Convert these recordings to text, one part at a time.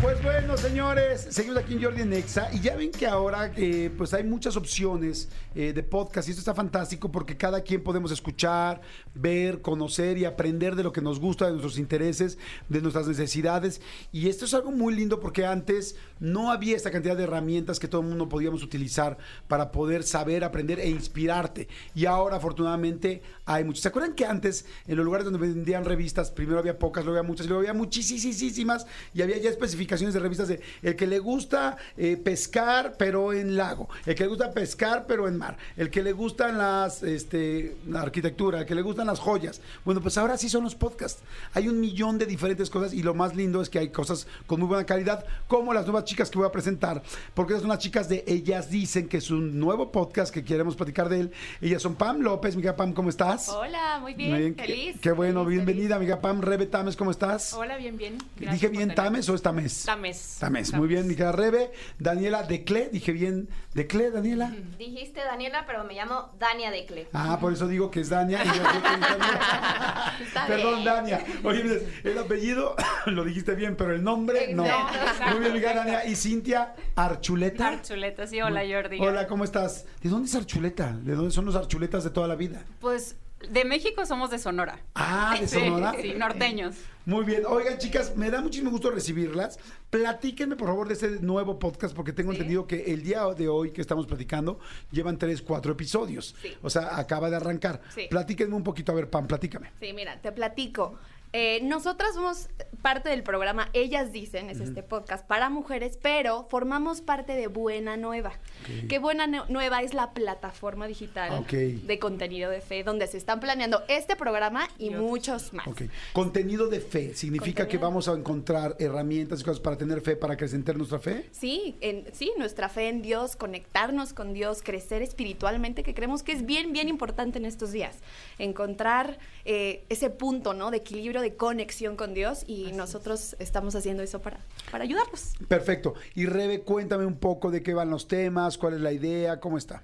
Pues bueno, señores, seguimos aquí en Jordi en Exa y ya ven que ahora eh, pues hay muchas opciones eh, de podcast y esto está fantástico porque cada quien podemos escuchar, ver, conocer y aprender de lo que nos gusta, de nuestros intereses, de nuestras necesidades y esto es algo muy lindo porque antes no había esta cantidad de herramientas que todo el mundo podíamos utilizar para poder saber, aprender e inspirarte y ahora afortunadamente hay muchos. ¿Se acuerdan que antes en los lugares donde vendían revistas primero había pocas, luego había muchas, luego había muchísimas y había ya especificaciones de revistas de el que le gusta eh, pescar pero en lago, el que le gusta pescar pero en mar, el que le gustan las este la arquitectura, el que le gustan las joyas. Bueno, pues ahora sí son los podcasts. Hay un millón de diferentes cosas y lo más lindo es que hay cosas con muy buena calidad, como las nuevas chicas que voy a presentar, porque son las chicas de Ellas Dicen, que es un nuevo podcast que queremos platicar de él. Ellas son Pam López, amiga Pam, ¿cómo estás? Hola, muy bien, feliz. Qué, bueno, feliz, bienvenida, amiga Pam. Rebe Tames, ¿cómo estás? Hola, bien, bien. Gracias ¿Dije bien. Tames o es Tames? Tames. Tames, muy bien, mi querida Rebe. Daniela Decle, dije bien Decle, Daniela. Dijiste Daniela, pero me llamo Dania Decle. Ah, por eso digo que es Dania. y yo que Perdón, bien. Dania. Oye, el apellido lo dijiste bien, pero el nombre no. Exacto, Muy bien, mi querida. Dania. Y Cintia Archuleta. Archuleta, sí, hola Jordi. Hola, ¿cómo estás? ¿De dónde es Archuleta? ¿De dónde son los Archuletas de toda la vida? Pues de México somos de Sonora. Ah, de Sí, Sonora. Sí, norteños. Muy bien. Oigan, chicas, me da muchísimo gusto recibirlas. Platíquenme, por favor, de este nuevo podcast, porque tengo Sí. entendido que el día de hoy que estamos platicando llevan tres, cuatro episodios. Sí. O sea, acaba de arrancar. Sí. Platíquenme un poquito. A ver, Pam, platícame. Sí, mira, te platico. Eh, nosotras somos parte del programa Ellas Dicen, es este podcast para mujeres, pero formamos parte de Buena Nueva. Ok. Que Buena Nueva es la plataforma digital de contenido de fe, donde se están planeando este programa y, muchos más. Contenido de fe. ¿Significa que vamos a encontrar herramientas y cosas para tener fe, para crecer nuestra fe? Sí, en, sí, nuestra fe en Dios, conectarnos con Dios, crecer espiritualmente, que creemos que es bien, bien importante en estos días. Encontrar eh, ese punto, ¿no? De equilibrio, de conexión con Dios y nosotros estamos haciendo eso para, para ayudarlos. Perfecto. Y Rebe, cuéntame un poco de qué van los temas, cuál es la idea, cómo está.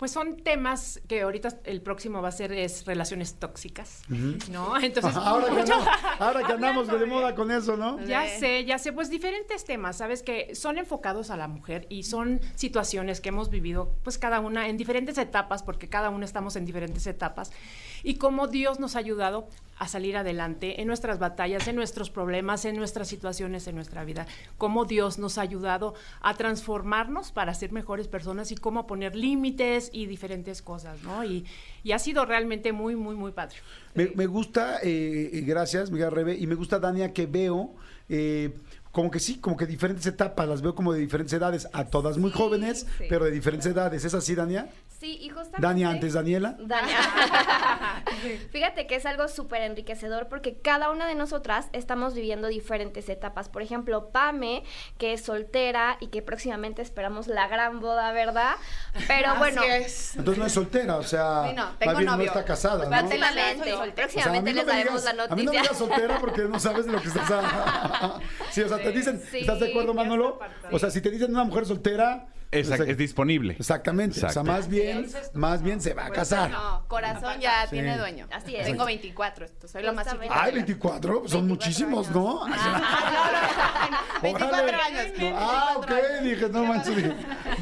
Pues son temas que ahorita el próximo va a ser es relaciones tóxicas, ¿no? Entonces, ahora, que andamos, ahora que andamos de moda con eso, ¿no? Ya sé, ya sé, pues diferentes temas, ¿sabes? Que son enfocados a la mujer y son situaciones que hemos vivido, pues cada una en diferentes etapas, porque cada una estamos en diferentes etapas, y cómo Dios nos ha ayudado a salir adelante en nuestras batallas, en nuestros problemas, en nuestras situaciones, en nuestra vida, cómo Dios nos ha ayudado a transformarnos para ser mejores personas y cómo poner límites y diferentes cosas, ¿no? Y, y ha sido realmente muy, muy, muy padre. Me, me gusta, eh, eh, gracias, Miguel Rebe, y me gusta, Dania, que veo eh, como que sí, como que diferentes etapas, las veo como de diferentes edades, a todas muy Sí, jóvenes, sí. pero de diferentes edades. ¿Es así, Dania? Sí, y justamente... Dania antes, Daniela. Dania. Fíjate que es algo súper enriquecedor porque cada una de nosotras estamos viviendo diferentes etapas. Por ejemplo, Pame, que es soltera y que próximamente esperamos la gran boda, ¿verdad? Pero bueno, Entonces no es soltera, o sea, Sí, no, tengo no está casada, ¿no? próximamente, O sea, a próximamente no les daremos digas- la A mí no me noticia. digas soltera porque no sabes de lo que estás hablando. sí, o sea, te dicen, Sí, ¿estás de acuerdo, Manolo? O sea, si te dicen una mujer soltera... Exact- es disponible. Exactamente. O sea, Exacto. más bien, más bien se va a Pues, casar. no, Corazón ya Sí. tiene dueño. Así es. Tengo 24, esto, soy lo más chiquita. Ay, 24, son 24 muchísimos, años. ¿no? Ah, 24 Órale. años. Ah, 24 ok, dije, no manches,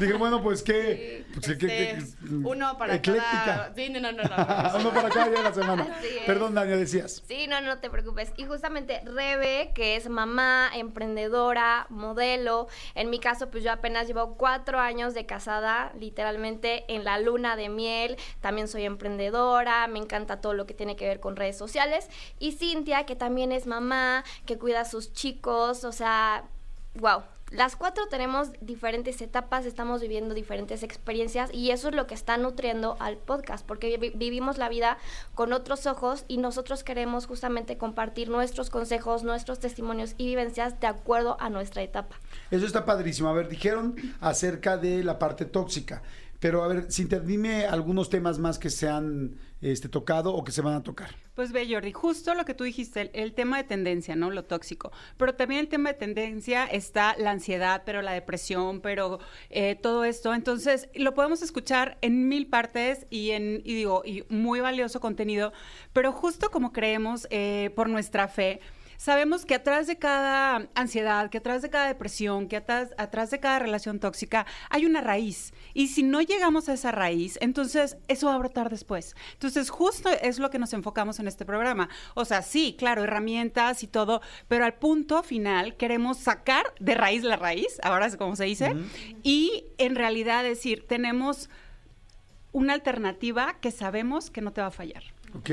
dije, bueno, pues qué, pues, qué- qué- Este, qué- uno para ecléctica. cada... Sí, no, no, no. no. Uno para cada día de la semana. Perdón, Dania, decías. Sí, no, no te preocupes. Y justamente Rebe, que es mamá, emprendedora, modelo. En mi caso, pues yo apenas llevo cuatro años de casada, literalmente en la luna de miel. También soy emprendedora, me encanta todo lo que tiene que ver con redes sociales. Y Cintia, que también es mamá, que cuida a sus chicos, o sea, wow. Las cuatro tenemos diferentes etapas, estamos viviendo diferentes experiencias y eso es lo que está nutriendo al podcast, porque vi- vivimos la vida con otros ojos y nosotros queremos justamente compartir nuestros consejos, nuestros testimonios y vivencias de acuerdo a nuestra etapa. Eso está padrísimo. A ver, dijeron acerca de la parte tóxica. Pero a ver, Cintia, dime algunos temas más que se han este, tocado o que se van a tocar. Pues ve, Jordi, justo lo que tú dijiste, el, tema de tendencia, ¿no? Lo tóxico. Pero también el tema de tendencia está la ansiedad, pero la depresión, pero eh, todo esto. Entonces, lo podemos escuchar en mil partes y en, y digo, muy valioso contenido, pero justo como creemos eh, por nuestra fe, sabemos que atrás de cada ansiedad, que atrás de cada depresión, que atrás, atrás, de cada relación tóxica hay una raíz. Y si no llegamos a esa raíz, entonces eso va a brotar después. Entonces justo es lo que nos enfocamos en este programa. O sea, sí, claro, herramientas y todo, pero al punto final queremos sacar de raíz la raíz, ahora es como se dice, uh -huh. y en realidad decir, tenemos una alternativa que sabemos que no te va a fallar. Ok,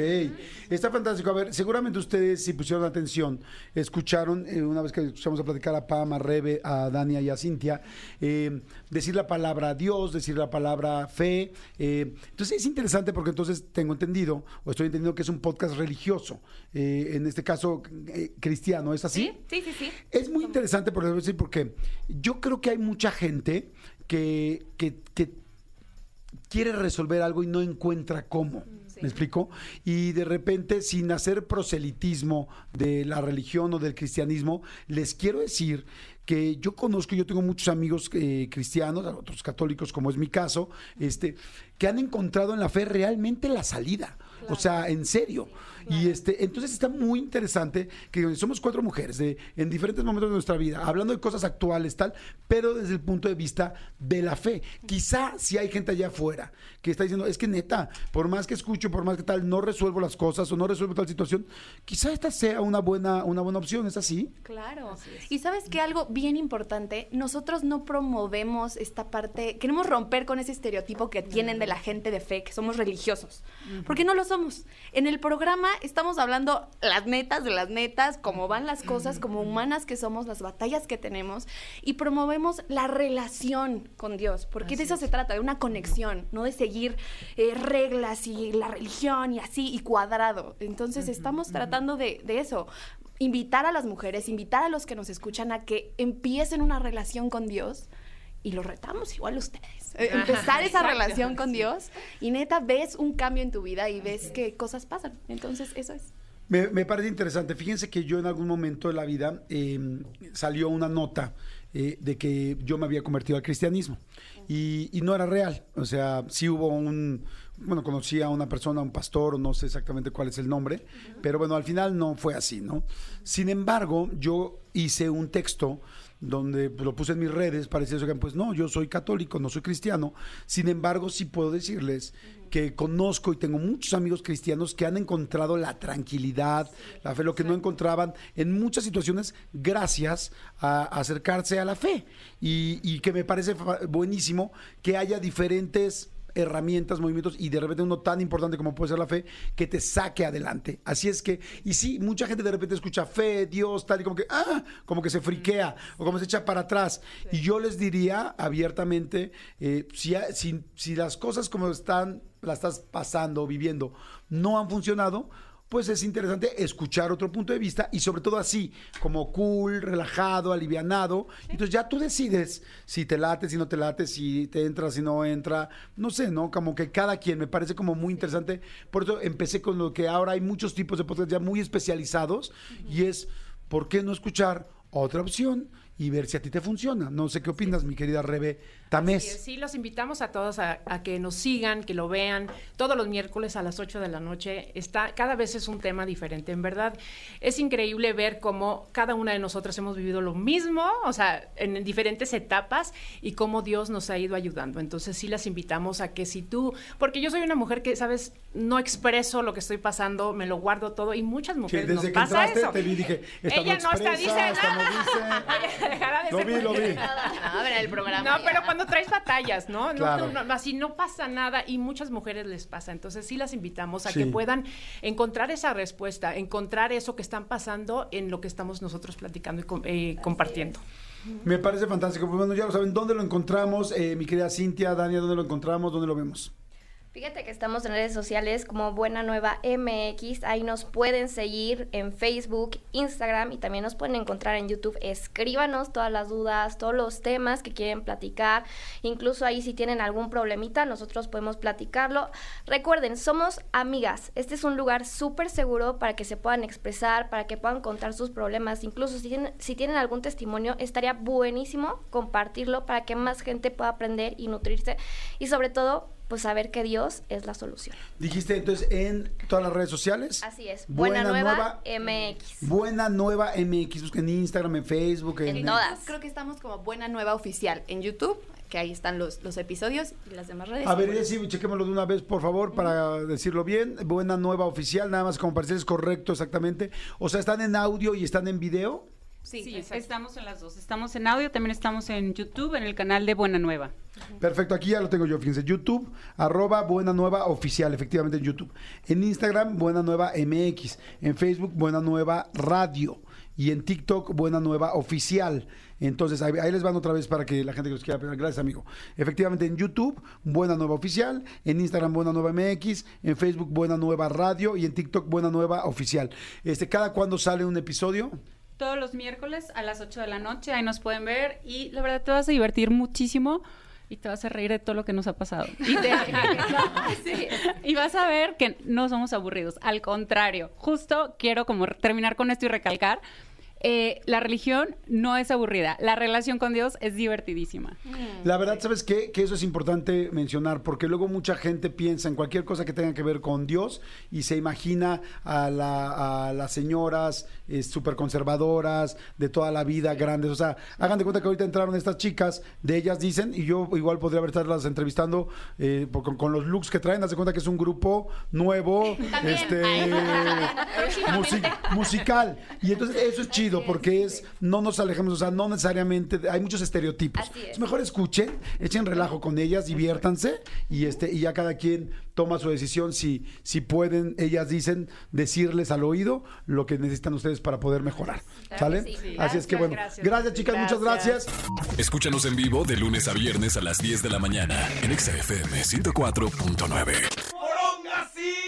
está fantástico. A ver, seguramente ustedes, si pusieron atención, escucharon, eh, una vez que escuchamos a platicar a Pam, a Rebe, a Dania y a Cintia, eh, decir la palabra Dios, decir la palabra fe. Eh, entonces es interesante porque entonces tengo entendido, o estoy entendiendo que es un podcast religioso, en este caso cristiano, ¿es así? Sí, sí, sí. sí. Es muy interesante por decir, porque yo creo que hay mucha gente que, que, que quiere resolver algo y no encuentra cómo. ¿Me explico? Y de repente, sin hacer proselitismo de la religión o del cristianismo, les quiero decir que yo conozco, yo tengo muchos amigos eh, cristianos, otros católicos, como es mi caso, este, que han encontrado en la fe realmente la salida. Claro. O sea, en serio. Claro. Y este, entonces está muy interesante que somos cuatro mujeres de, en diferentes momentos de nuestra vida, hablando de cosas actuales, tal, pero desde el punto de vista de la fe. Quizá si hay gente allá afuera que está diciendo, es que neta, por más que escucho, por más que tal, no resuelvo las cosas o no resuelvo tal situación, quizá esta sea una buena, una buena opción, ¿es así? Claro. Así es. Y sabes que algo bien importante, nosotros no promovemos esta parte, queremos romper con ese estereotipo que tienen de la gente de fe, que somos religiosos, uh -huh. porque no lo somos. En el programa estamos hablando las netas de las netas, cómo van las cosas, como humanas que somos, las batallas que tenemos, y promovemos la relación con Dios, porque así de eso es. se trata, de una conexión, no de seguir eh, reglas y la religión y así, y cuadrado. Entonces uh -huh, estamos uh -huh. tratando de, de eso invitar a las mujeres, invitar a los que nos escuchan a que empiecen una relación con Dios y lo retamos igual ustedes. Eh, empezar esa Exacto. relación con Dios y neta ves un cambio en tu vida y ves que cosas pasan. Entonces, eso es. Me, me, parece interesante. Fíjense que yo en algún momento de la vida eh, salió una nota eh, de que yo me había convertido al cristianismo y, y, no era real. O sea, sí hubo un, bueno, conocí a una persona, un pastor, no sé exactamente cuál es el nombre, uh -huh. pero bueno, al final no fue así, ¿no? Sin embargo, yo hice un texto donde lo puse en mis redes, parecía eso que pues no, yo soy católico, no soy cristiano. Sin embargo, sí puedo decirles que conozco y tengo muchos amigos cristianos que han encontrado la tranquilidad, la fe, lo que no encontraban en muchas situaciones gracias a, a acercarse a la fe. Y, y que me parece buenísimo que haya diferentes herramientas, movimientos y de repente uno tan importante como puede ser la fe que te saque adelante. Así es que, y sí, mucha gente de repente escucha fe, Dios, tal y como que, ah, como que se friquea o como se echa para atrás. Sí. Y yo les diría abiertamente, eh, si, si, si las cosas como están, las estás pasando, viviendo, no han funcionado, pues es interesante escuchar otro punto de vista y sobre todo así, como cool, relajado, alivianado. Sí. Entonces ya tú decides si te late, si no te late, si te entra, si no entra. No sé, ¿no? Como que cada quien me parece como muy interesante. Por eso empecé con lo que ahora hay muchos tipos de podcast ya muy especializados uh -huh. y es, ¿por qué no escuchar otra opción? Y ver si a ti te funciona. No sé qué opinas, mi querida Rebe Tamés. Sí, sí, los invitamos a todos a, a, que nos sigan, que lo vean todos los miércoles a las 8 de la noche. Está, cada vez es un tema diferente. En verdad, es increíble ver cómo cada una de nosotras hemos vivido lo mismo, o sea, en, en diferentes etapas y cómo Dios nos ha ido ayudando. Entonces, sí las invitamos a que si tú, porque yo soy una mujer que, sabes, no expreso lo que estoy pasando, me lo guardo todo y muchas mujeres sí, desde nos que pasa entraste, eso. Te vi, dije, Ella no, no está, dice no nada. dice. dejará de Lo ser vi, lo vi. No, a ver, el programa. No, ya. pero cuando traes batallas, ¿no? No, Claro. no, no, así no pasa nada y muchas mujeres les pasa. Entonces sí las invitamos a Sí. que puedan encontrar esa respuesta, encontrar eso que están pasando en lo que estamos nosotros platicando y com- eh, compartiendo. Me parece fantástico. Pues bueno, ya lo saben, ¿dónde lo encontramos? Eh, mi querida Cintia, Dania, ¿dónde lo encontramos? ¿Dónde lo vemos? Fíjate que estamos en redes sociales como Buena Nueva MX, ahí nos pueden seguir en Facebook, Instagram y también nos pueden encontrar en YouTube. Escríbanos todas las dudas, todos los temas que quieren platicar, incluso ahí si tienen algún problemita, nosotros podemos platicarlo. Recuerden, somos amigas, este es un lugar súper seguro para que se puedan expresar, para que puedan contar sus problemas, incluso si tienen, si tienen algún testimonio, estaría buenísimo compartirlo para que más gente pueda aprender y nutrirse y sobre todo pues saber que Dios es la solución. Dijiste entonces en todas las redes sociales. Así es. Buena, Nueva, MX. Buena Nueva MX. Busquen en Instagram, en Facebook, en, En todas. Creo que estamos como Buena Nueva Oficial en YouTube, que ahí están los, los episodios y las demás redes. A ver, sí, chequémoslo de una vez, por favor, para decirlo bien. Buena Nueva Oficial, nada más como para decir es correcto exactamente. O sea, ¿están en audio y están en video? Sí, estamos en las dos. Estamos en audio, también estamos en YouTube, en el canal de Buena Nueva. Perfecto, aquí ya lo tengo yo, fíjense, YouTube, arroba Buena Nueva Oficial, efectivamente en YouTube. En Instagram, Buena Nueva MX. En Facebook, Buena Nueva Radio. Y en TikTok, Buena Nueva Oficial. Entonces, ahí, ahí les van otra vez para que la gente que los quiera aprender. Gracias, amigo. Efectivamente, en YouTube, Buena Nueva Oficial. En Instagram, Buena Nueva MX. En Facebook, Buena Nueva Radio. Y en TikTok, Buena Nueva Oficial. Este, ¿Cada cuándo sale un episodio? Todos los miércoles a las 8 de la noche, ahí nos pueden ver y la verdad te vas a divertir muchísimo y te vas a reír de todo lo que nos ha pasado. Y, te- Sí. Y vas a ver que no somos aburridos, al contrario, justo quiero como terminar con esto y recalcar, eh, la religión no es aburrida, la relación con Dios es divertidísima. La verdad, ¿sabes qué? Que eso es importante mencionar, porque luego mucha gente piensa en cualquier cosa que tenga que ver con Dios y se imagina a, la- a las señoras eh, súper conservadoras de toda la vida, grandes. O sea, hagan de cuenta que ahorita entraron estas chicas, de ellas dicen, y yo igual podría haber estarlas entrevistando eh, por- con, con los looks que traen, haz de cuenta que es un grupo nuevo, este musical. Y entonces eso es chido, porque es, no nos alejemos, o sea, no necesariamente, hay muchos estereotipos. Así es. Es mejor escuchen, echen relajo con ellas, diviértanse y este y ya cada quien toma su decisión si si pueden, ellas dicen decirles al oído lo que necesitan ustedes para poder mejorar. ¿Sale? sí. Así es que bueno. gracias. Gracias, chicas, muchas gracias. Escúchanos en vivo de lunes a viernes a las 10 de la mañana en Exa FM 104.9.